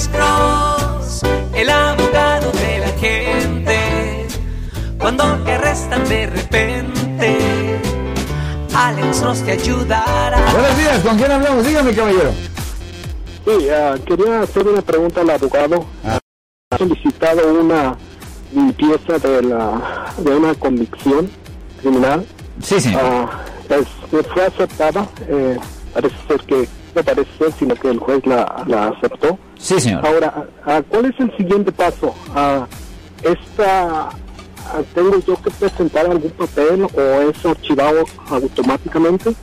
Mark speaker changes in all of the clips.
Speaker 1: Alex Cross, el abogado de la gente. Cuando te arrestan de repente, Alex Cross te ayudará.
Speaker 2: Buenos días, ¿con quién hablamos? Dígame, caballero.
Speaker 3: Sí, ah, quería hacer una pregunta al abogado. Ha solicitado una limpieza de, la, de una convicción criminal.
Speaker 2: Sí, señor.
Speaker 3: Ah, es- fue aceptada. eh, parece ser que, no parece ser, sino que el juez la, la aceptó.
Speaker 2: Sí, señor.
Speaker 3: Ahora, ah, ¿cuál es el siguiente paso? Esta, ¿Tengo yo que presentar algún papel o es archivado automáticamente?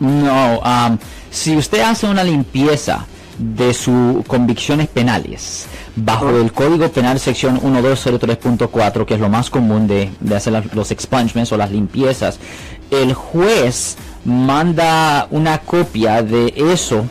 Speaker 2: No, am, si usted hace una limpieza de sus convicciones penales bajo el Código Penal sección 1203.4, que es lo más común de, de hacer las- los expungements o las limpiezas, el juez manda una copia de eso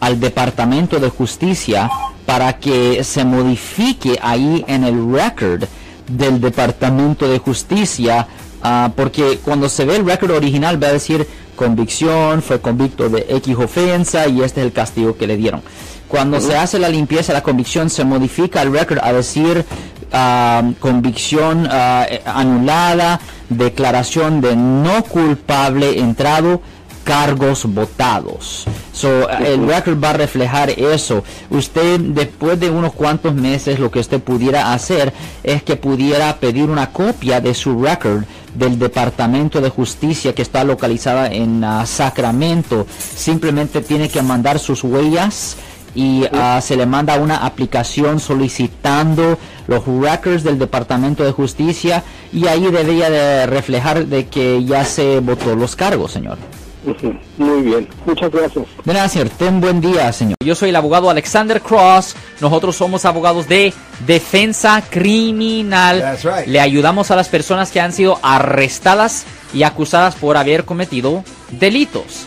Speaker 2: al Departamento de Justicia para que se modifique ahí en el record del Departamento de Justicia, ah, porque cuando se ve el record original va a decir convicción, fue convicto de X ofensa y este es el castigo que le dieron. Cuando se hace la limpieza la convicción se modifica el record a decir ah, convicción ah, eh, anulada, declaración de no culpable entrado, cargos votados. So, el record va a reflejar eso. Usted, después de unos cuantos meses, lo que usted pudiera hacer es que pudiera pedir una copia de su record del Departamento de Justicia que está localizada en ah, Sacramento. Simplemente tiene que mandar sus huellas y ah, se le manda una aplicación solicitando los records del Departamento de Justicia y ahí debería de reflejar de que ya se votó los cargos, señor.
Speaker 3: Muy bien, muchas gracias.
Speaker 2: De nada, señor. Ten buen día, señor.
Speaker 4: Yo soy el abogado Alexander Cross. Nosotros somos abogados de defensa criminal.
Speaker 2: That's right.
Speaker 4: Le ayudamos a las personas que han sido arrestadas y acusadas por haber cometido delitos.